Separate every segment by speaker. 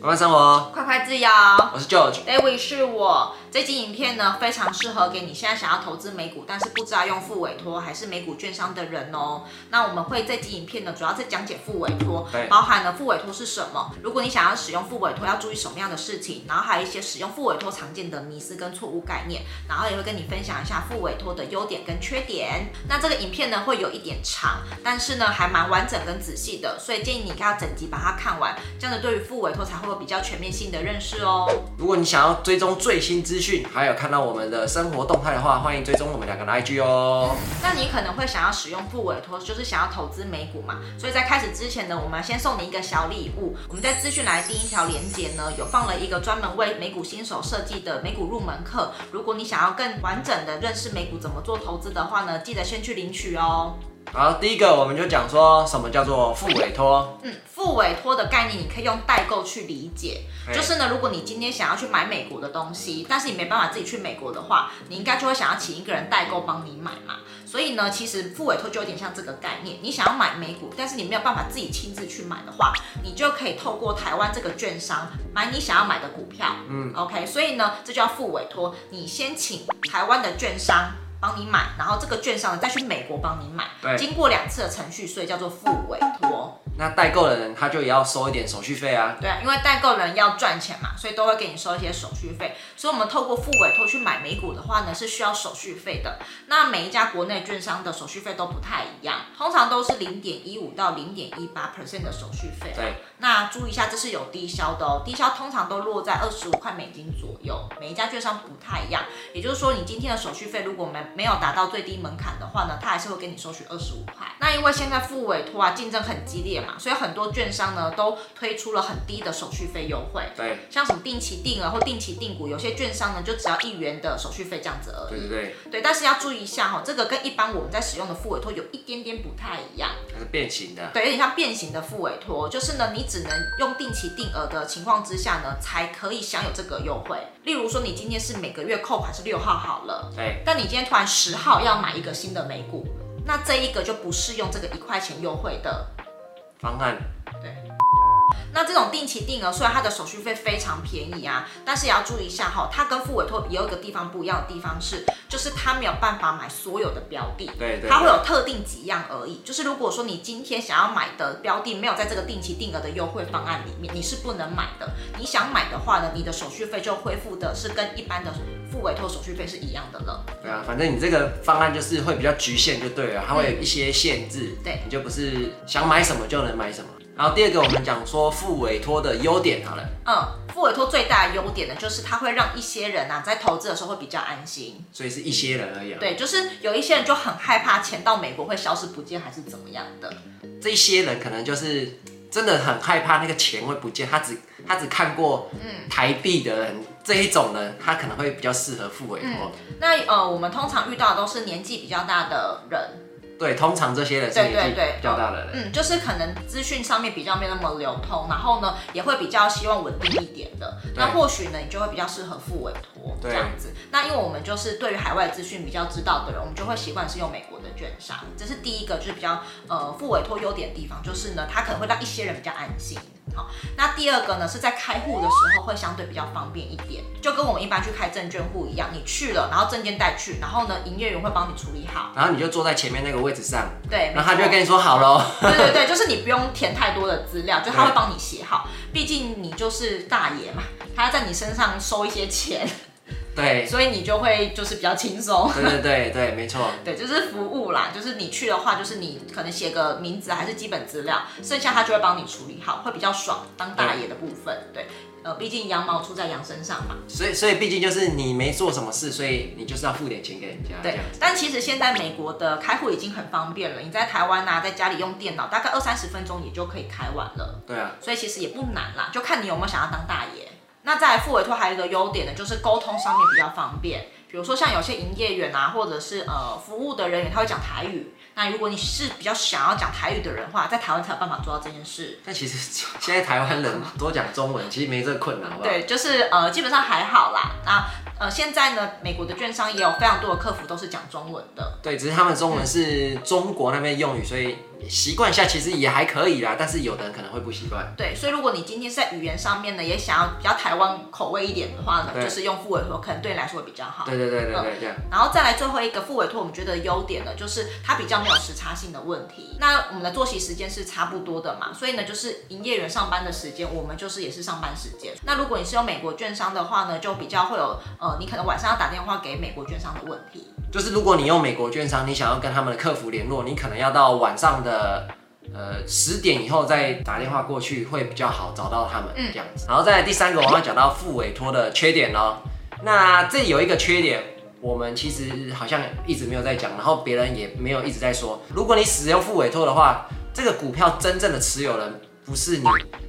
Speaker 1: 快快生活，
Speaker 2: 快快自由。
Speaker 1: 我是 George，David
Speaker 2: 是我。这集影片呢，非常适合给你现在想要投资美股，但是不知道用副委托还是美股券商的人哦。那我们会这集影片呢，主要是讲解副委
Speaker 1: 托，
Speaker 2: 包含了副委托是什么，如果你想要使用副委托，要注意什么样的事情，然后还有一些使用副委托常见的迷思跟错误概念，然后也会跟你分享一下副委托的优点跟缺点。那这个影片呢，会有一点长，但是呢，还蛮完整跟仔细的，所以建议你要整集把它看完，这样子对于副委托才会有比较全面性的认识哦。
Speaker 1: 如果你想要追踪最新资讯，还有看到我们的生活动态的话，欢迎追踪我们两个的 IG 哦。
Speaker 2: 那你可能会想要使用副委托，就是想要投资美股嘛？所以在开始之前呢，我们先送你一个小礼物。我们在资讯栏第一条连接呢，有放了一个专门为美股新手设计的美股入门课。如果你想要更完整的认识美股怎么做投资的话呢，记得先去领取哦。
Speaker 1: 好，第一个我们就讲说什么叫做副委托。
Speaker 2: 嗯，复委托的概念你可以用代购去理解，就是呢，如果你今天想要去买美国的东西，但是你没办法自己去美国的话，你应该就会想要请一个人代购帮你买嘛。所以呢，其实付委托就有点像这个概念，你想要买美股，但是你没有办法自己亲自去买的话，你就可以透过台湾这个券商买你想要买的股票。嗯，OK，所以呢，这叫付委托，你先请台湾的券商。帮你买，然后这个券商再去美国帮你买，
Speaker 1: 对
Speaker 2: 经过两次的程序，所以叫做付委托。
Speaker 1: 那代购的人他就也要收一点手续费啊。
Speaker 2: 对啊，因为代购人要赚钱嘛，所以都会给你收一些手续费。所以，我们透过付委托去买美股的话呢，是需要手续费的。那每一家国内券商的手续费都不太一样，通常都是零点一五到零点一八 percent 的手续费。
Speaker 1: 对，
Speaker 2: 那注意一下，这是有低消的哦。低消通常都落在二十五块美金左右，每一家券商不太一样。也就是说，你今天的手续费如果没没有达到最低门槛的话呢，它还是会给你收取二十五块。那因为现在付委托啊竞争很激烈嘛，所以很多券商呢都推出了很低的手续费优惠，
Speaker 1: 对，
Speaker 2: 像什么定期定额或定期定股，有些券商呢就只要一元的手续费这样子而已，
Speaker 1: 对对对，
Speaker 2: 对，但是要注意一下哈，这个跟一般我们在使用的付委托有一点点不太一样，
Speaker 1: 它是变形的，
Speaker 2: 对，有点像变形的付委托，就是呢你只能用定期定额的情况之下呢才可以享有这个优惠，例如说你今天是每个月扣款是六号好了，
Speaker 1: 对，
Speaker 2: 但你今天突然十号要买一个新的美股，那这一个就不适用这个一块钱优惠的
Speaker 1: 方案，
Speaker 2: 对。那这种定期定额，虽然它的手续费非常便宜啊，但是也要注意一下哈，它跟付委托也有一个地方不一样的地方是，就是它没有办法买所有的标的，
Speaker 1: 对，对对，
Speaker 2: 它会有特定几样而已。就是如果说你今天想要买的标的没有在这个定期定额的优惠方案里面，你是不能买的。你想买的话呢，你的手续费就恢复的是跟一般的付委托手续费是一样的了。
Speaker 1: 对啊，反正你这个方案就是会比较局限就对了，它会有一些限制，
Speaker 2: 嗯、对，
Speaker 1: 你就不是想买什么就能买什么。然后第二个，我们讲说付委托的优点好了。
Speaker 2: 嗯，付委托最大的优点呢，就是它会让一些人啊，在投资的时候会比较安心。
Speaker 1: 所以是一些人而已啊。
Speaker 2: 对，就是有一些人就很害怕钱到美国会消失不见，还是怎么样的。
Speaker 1: 这一些人可能就是真的很害怕那个钱会不见，他只他只看过台币的人，嗯、这一种呢，他可能会比较适合付委托。嗯、那
Speaker 2: 呃，我们通常遇到的都是年纪比较大的人。
Speaker 1: 对，通常这些人是年纪比较大的人，
Speaker 2: 嗯，就是可能资讯上面比较没那么流通，然后呢，也会比较希望稳定一点的。那或许呢，你就会比较适合付委托这样子。那因为我们就是对于海外资讯比较知道的人，我们就会习惯是用美国的券商。这是第一个，就是比较呃付委托优点的地方，就是呢，它可能会让一些人比较安心。好，那第二个呢，是在开户的时候会相对比较方便一点，就跟我们一般去开证券户一样，你去了，然后证件带去，然后呢，营业员会帮你处理好，
Speaker 1: 然后你就坐在前面那个位置上，
Speaker 2: 对，
Speaker 1: 然后他就会跟你说好喽，
Speaker 2: 对对对，就是你不用填太多的资料，就他会帮你写好，毕竟你就是大爷嘛，他要在你身上收一些钱。
Speaker 1: 对，
Speaker 2: 所以你就会就是比较轻松。
Speaker 1: 对对对对，没错。
Speaker 2: 对，就是服务啦，就是你去的话，就是你可能写个名字还是基本资料，剩下他就会帮你处理好，会比较爽。当大爷的部分，对，对，呃，毕竟羊毛出在羊身上嘛。
Speaker 1: 所以所以毕竟就是你没做什么事，所以你就是要付点钱给人家。
Speaker 2: 对，但其实现在美国的开户已经很方便了，你在台湾啊，在家里用电脑，大概二三十分钟也就可以开完了。
Speaker 1: 对啊，
Speaker 2: 所以其实也不难啦，就看你有没有想要当大爷。那在副委托还有一个优点呢，就是沟通上面比较方便。比如说像有些营业员啊，或者是呃服务的人员，他会讲台语。那如果你是比较想要讲台语的人的话，在台湾才有办法做到这件事。
Speaker 1: 但其实现在台湾人多讲中文，其实没这个困难，好不好？
Speaker 2: 对，就是呃基本上还好啦。那呃现在呢，美国的券商也有非常多的客服都是讲中文的。
Speaker 1: 对，只是他们中文是中国那边用语，所以。习惯一下其实也还可以啦，但是有的人可能会不习惯。
Speaker 2: 对，所以如果你今天是在语言上面呢，也想要比较台湾口味一点的话呢，就是用副委托，可能对你来说会比较好。
Speaker 1: 对对对对对，这样、
Speaker 2: 嗯。然后再来最后一个副委托，我们觉得优点呢，就是它比较没有时差性的问题。那我们的作息时间是差不多的嘛，所以呢，就是营业员上班的时间，我们就是也是上班时间。那如果你是用美国券商的话呢，就比较会有呃，你可能晚上要打电话给美国券商的问题。
Speaker 1: 就是如果你用美国券商，你想要跟他们的客服联络，你可能要到晚上的。呃，十点以后再打电话过去会比较好找到他们这样子。嗯、然后在第三个，我要讲到副委托的缺点哦。那这有一个缺点，我们其实好像一直没有在讲，然后别人也没有一直在说。如果你使用副委托的话，这个股票真正的持有人不是你，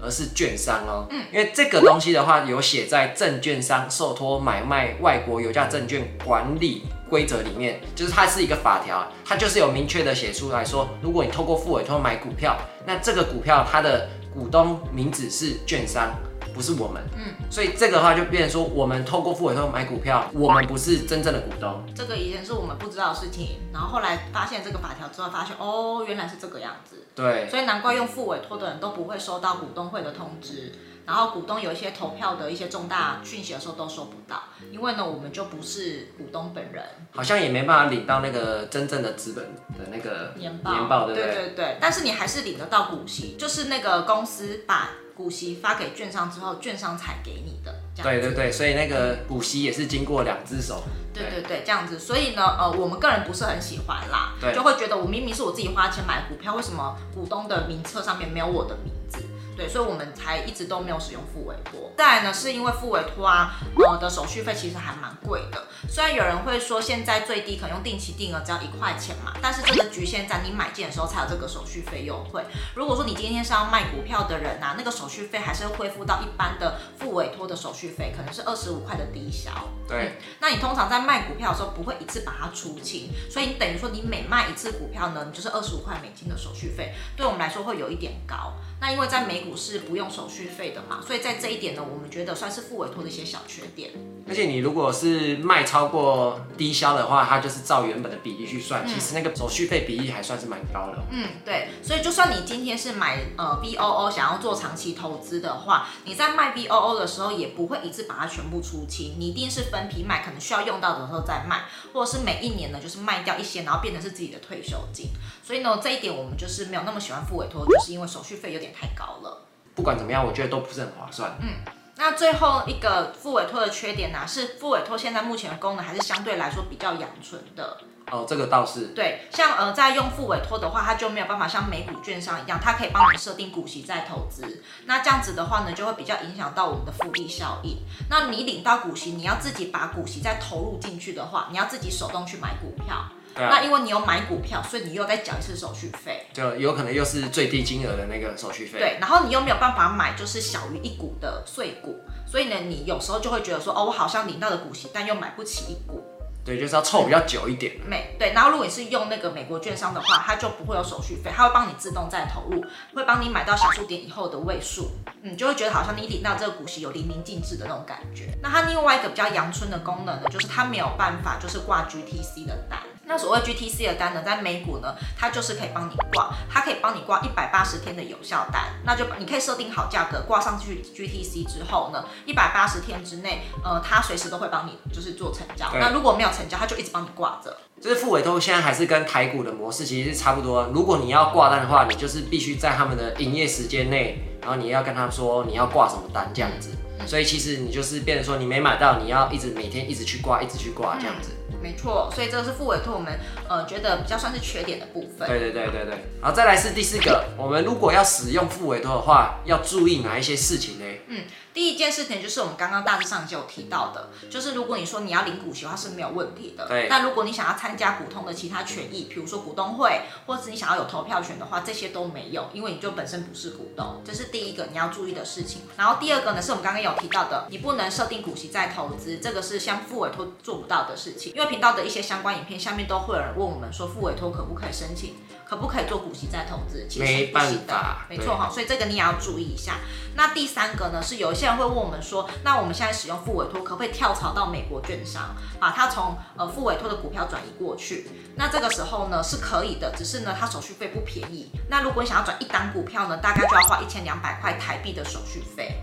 Speaker 1: 而是券商哦。嗯，因为这个东西的话，有写在证券商受托买卖外国有价证券管理规则里面，就是它是一个法条，它就是有明确的写出来说，如果你透过付委托买股票，那这个股票它的股东名字是券商，不是我们。嗯，所以这个的话就变成说，我们透过付委托买股票，我们不是真正的股东。
Speaker 2: 这个以前是我们不知道的事情，然后后来发现这个法条之后，发现哦，原来是这个样子。
Speaker 1: 对，
Speaker 2: 所以难怪用付委托的人都不会收到股东会的通知。然后股东有一些投票的一些重大讯息的时候都收不到，因为呢，我们就不是股东本人，
Speaker 1: 好像也没办法领到那个真正的资本的那个年报，年报对不对？
Speaker 2: 对对对，但是你还是领得到股息，就是那个公司把股息发给券商之后，券商才给你的。
Speaker 1: 对对对，所以那个股息也是经过两只手。
Speaker 2: 对对对，这样子，所以呢，呃，我们个人不是很喜欢啦，就会觉得我明明是我自己花钱买股票，为什么股东的名册上面没有我的名字？对，所以我们才一直都没有使用付委托。再来呢，是因为付委托啊，呃的手续费其实还蛮贵的。虽然有人会说现在最低可能用定期定额只要一块钱嘛，但是这个局限在你买进的时候才有这个手续费优惠。如果说你今天是要卖股票的人呐、啊，那个手续费还是会恢复到一般的付委托的手续费，可能是二十五块的低消。
Speaker 1: 对、嗯，
Speaker 2: 那你通常在卖股票的时候不会一次把它出清，所以你等于说你每卖一次股票呢，你就是二十五块美金的手续费，对我们来说会有一点高。那因为在美股是不用手续费的嘛，所以在这一点呢，我们觉得算是付委托的一些小缺点。
Speaker 1: 而且你如果是卖超过低销的话，它就是照原本的比例去算，嗯、其实那个手续费比例还算是蛮高的。
Speaker 2: 嗯，对。所以就算你今天是买呃 B O O 想要做长期投资的话，你在卖 B O O 的时候也不会一次把它全部出清，你一定是分批卖，可能需要用到的时候再卖，或者是每一年呢就是卖掉一些，然后变成是自己的退休金。所以呢，这一点我们就是没有那么喜欢付委托，就是因为手续费有点太高了。
Speaker 1: 不管怎么样，我觉得都不是很划算。
Speaker 2: 嗯，那最后一个副委托的缺点呢、啊，是副委托现在目前的功能还是相对来说比较养存的。
Speaker 1: 哦，这个倒是。
Speaker 2: 对，像呃，在用副委托的话，它就没有办法像美股券商一样，它可以帮你设定股息再投资。那这样子的话呢，就会比较影响到我们的复利效应。那你领到股息，你要自己把股息再投入进去的话，你要自己手动去买股票。啊、那因为你有买股票，所以你又再缴一次手续费，
Speaker 1: 就有可能又是最低金额的那个手续费。
Speaker 2: 对，然后你又没有办法买就是小于一股的碎股，所以呢，你有时候就会觉得说，哦，我好像领到的股息，但又买不起一股。
Speaker 1: 对，就是要凑比较久一点。
Speaker 2: 美对，然后如果你是用那个美国券商的话，它就不会有手续费，它会帮你自动再投入，会帮你买到小数点以后的位数，嗯，就会觉得好像你领到这个股息有淋漓尽致的那种感觉。那它另外一个比较阳春的功能呢，就是它没有办法就是挂 GTC 的单。那所谓 GTC 的单呢，在美股呢，它就是可以帮你挂，它可以帮你挂一百八十天的有效单，那就你可以设定好价格，挂上去 GTC 之后呢，一百八十天之内，呃，它随时都会帮你就是做成交。那如果没有成交，它就一直帮你挂着。
Speaker 1: 就是付委托现在还是跟台股的模式其实是差不多。如果你要挂单的话，你就是必须在他们的营业时间内，然后你要跟他说你要挂什么单这样子。所以其实你就是变成说你没买到，你要一直每天一直去挂，一直去挂这样子。
Speaker 2: 没错，所以这个是副委托我们呃觉得比较算是缺点的部分。
Speaker 1: 对对对对对。好，再来是第四个，我们如果要使用副委托的话，要注意哪一些事情呢？
Speaker 2: 嗯。第一件事情就是我们刚刚大致上就有提到的，就是如果你说你要领股息的话是没有问题的。
Speaker 1: 对。
Speaker 2: 但如果你想要参加股东的其他权益，比如说股东会，或者是你想要有投票权的话，这些都没有，因为你就本身不是股东，这是第一个你要注意的事情。然后第二个呢，是我们刚刚有提到的，你不能设定股息再投资，这个是像副委托做不到的事情。因为频道的一些相关影片下面都会有人问我们说，副委托可不可以申请，可不可以做股息再投资？其实
Speaker 1: 没办
Speaker 2: 法，没错哈，所以这个你也要注意一下。那第三个呢，是有一些人会问我们说。那我们现在使用副委托，可不可以跳槽到美国券商，把它从呃副委托的股票转移过去？那这个时候呢是可以的，只是呢它手续费不便宜。那如果你想要转一档股票呢，大概就要花一千两百块台币的手续费。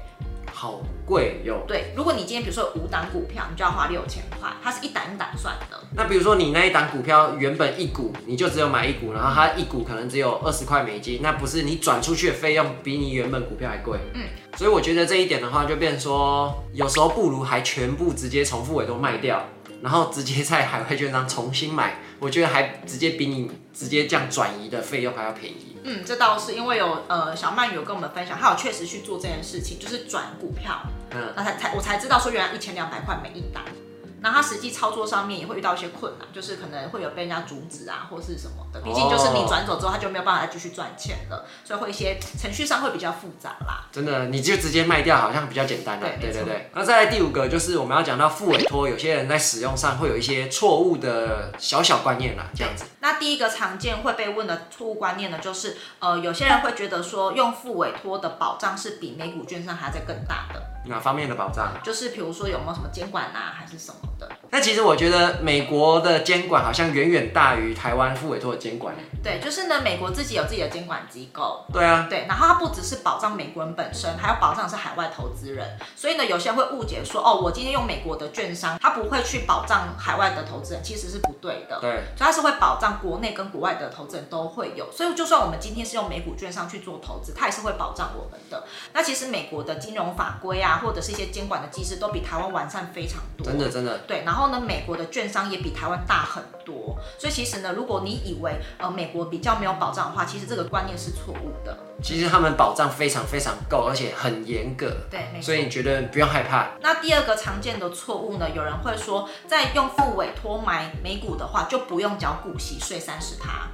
Speaker 1: 好贵哟！
Speaker 2: 对，如果你今天比如说有五档股票，你就要花六千块，它是一档一档算的。
Speaker 1: 那比如说你那一档股票原本一股你就只有买一股，然后它一股可能只有二十块美金，那不是你转出去的费用比你原本股票还贵？嗯，所以我觉得这一点的话，就变成说有时候不如还全部直接从复委托卖掉，然后直接在海外券商重新买，我觉得还直接比你直接这样转移的费用还要便宜。
Speaker 2: 嗯，这倒是因为有呃小曼有跟我们分享，他有确实去做这件事情，就是转股票，嗯，那才才我才知道说原来一千两百块每一单。那他实际操作上面也会遇到一些困难，就是可能会有被人家阻止啊，或是什么的。毕竟就是你转走之后，他就没有办法再继续赚钱了，所以会一些程序上会比较复杂啦。
Speaker 1: 真的，你就直接卖掉好像比较简单。对对对对。那再来第五个就是我们要讲到复委托，有些人在使用上会有一些错误的小小观念啦，这样子。
Speaker 2: 那第一个常见会被问的错误观念呢，就是呃有些人会觉得说用付委托的保障是比美股券商还要再更大的。
Speaker 1: 哪方面的保障？
Speaker 2: 就是比如说有没有什么监管啊，还是什么的？
Speaker 1: 那其实我觉得美国的监管好像远远大于台湾付委托的监管。
Speaker 2: 对，就是呢，美国自己有自己的监管机构。
Speaker 1: 对啊。
Speaker 2: 对，然后它不只是保障美国人本身，还要保障是海外投资人。所以呢，有些人会误解说，哦，我今天用美国的券商，它不会去保障海外的投资人，其实是不对的。
Speaker 1: 对。
Speaker 2: 所以它是会保障国内跟国外的投资人都会有。所以就算我们今天是用美股券商去做投资，它也是会保障我们的。那其实美国的金融法规啊，或者是一些监管的机制，都比台湾完善非常多。
Speaker 1: 真的，真的。
Speaker 2: 对，然后呢，美国的券商也比台湾大很多。所以其实呢，如果你以为呃美国比较没有保障的话，其实这个观念是错误的。
Speaker 1: 其实他们保障非常非常够，而且很严格。
Speaker 2: 对，没错。
Speaker 1: 所以你觉得不用害怕。
Speaker 2: 那第二个常见的错误呢，有人会说，在用副委托买美股的话，就不用缴股息税三十趴。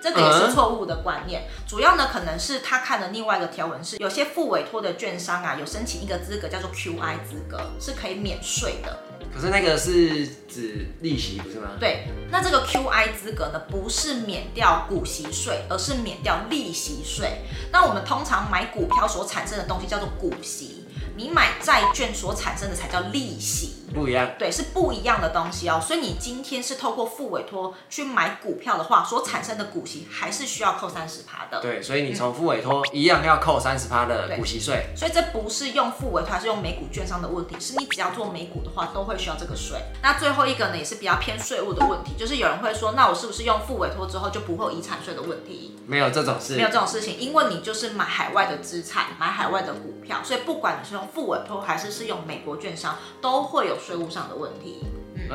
Speaker 2: 这个也是错误的观念，主要呢可能是他看的另外一个条文是，有些副委托的券商啊，有申请一个资格叫做 QI 资格，是可以免税的。
Speaker 1: 可是那个是指利息不是吗？
Speaker 2: 对，那这个 QI 资格呢，不是免掉股息税，而是免掉利息税。那我们通常买股票所产生的东西叫做股息，你买债券所产生的才叫利息。
Speaker 1: 不一样，
Speaker 2: 对，是不一样的东西哦。所以你今天是透过付委托去买股票的话，所产生的股息还是需要扣三十趴的。
Speaker 1: 对，所以你从付委托一样要扣三十趴的股息税。
Speaker 2: 所以这不是用付委托还是用美股券商的问题，是你只要做美股的话，都会需要这个税。那最后一个呢，也是比较偏税务的问题，就是有人会说，那我是不是用付委托之后就不会有遗产税的问题？
Speaker 1: 没有这种事，
Speaker 2: 没有这种事情，因为你就是买海外的资产，买海外的股票，所以不管你是用付委托还是是用美国券商，都会有税务上的问题。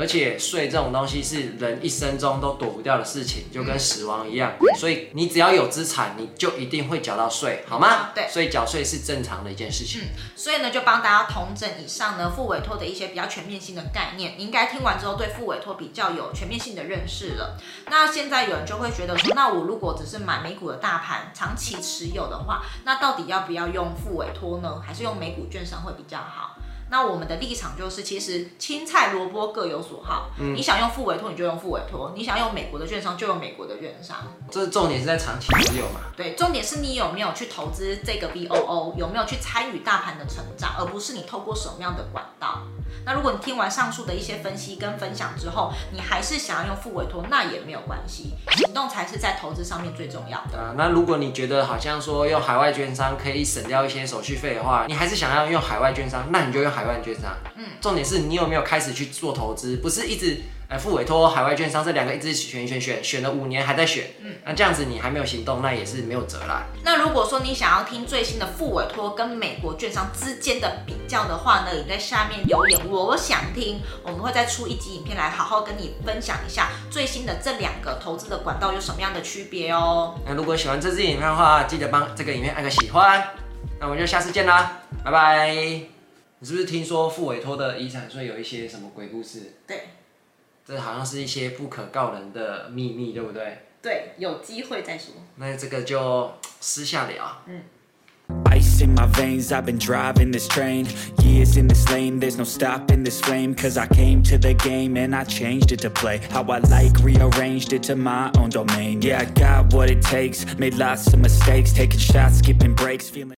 Speaker 1: 而且税这种东西是人一生中都躲不掉的事情，就跟死亡一样。所以你只要有资产，你就一定会缴到税，好吗？
Speaker 2: 对，
Speaker 1: 所以缴税是正常的一件事情。
Speaker 2: 嗯，所以呢，就帮大家统整以上呢付委托的一些比较全面性的概念，你应该听完之后对付委托比较有全面性的认识了。那现在有人就会觉得说，那我如果只是买美股的大盘，长期持有的话，那到底要不要用付委托呢？还是用美股券商会比较好？那我们的立场就是，其实青菜萝卜各有所好。嗯，你想用副委托，你就用副委托；你想用美国的券商，就用美国的券商。
Speaker 1: 这重点是在长期持有嘛？
Speaker 2: 对，重点是你有没有去投资这个 VOO，有没有去参与大盘的成长，而不是你透过什么样的管道。那如果你听完上述的一些分析跟分享之后，你还是想要用副委托，那也没有关系，行动才是在投资上面最重要的。
Speaker 1: 啊，那如果你觉得好像说用海外券商可以省掉一些手续费的话，你还是想要用海外券商，那你就用海。海外券商。嗯，重点是你有没有开始去做投资，不是一直。哎，复委托、海外券商这两个一直选选选选了五年还在选，嗯，那这样子你还没有行动，那也是没有辙啦。
Speaker 2: 那如果说你想要听最新的付委托跟美国券商之间的比较的话呢，你在下面留言，我想听，我们会再出一集影片来好好跟你分享一下最新的这两个投资的管道有什么样的区别哦。
Speaker 1: 那如果喜欢这支影片的话，记得帮这个影片按个喜欢。那我们就下次见啦，拜拜。你是不是听说付委托的遗产税有一些什么鬼故事？
Speaker 2: 对。
Speaker 1: 这好像是一些不可告人的秘密，对不对？
Speaker 2: 对，有机会再说。
Speaker 1: 那这个就私下聊。嗯。Ice in my veins, I've been driving this train. Years in this lane, there's no stopping this flame. Cause I came to the game and I changed it to play. How I like, rearranged it to my own domain. Yeah, I got what it takes, made lots of mistakes, taking shots, skipping breaks, feeling.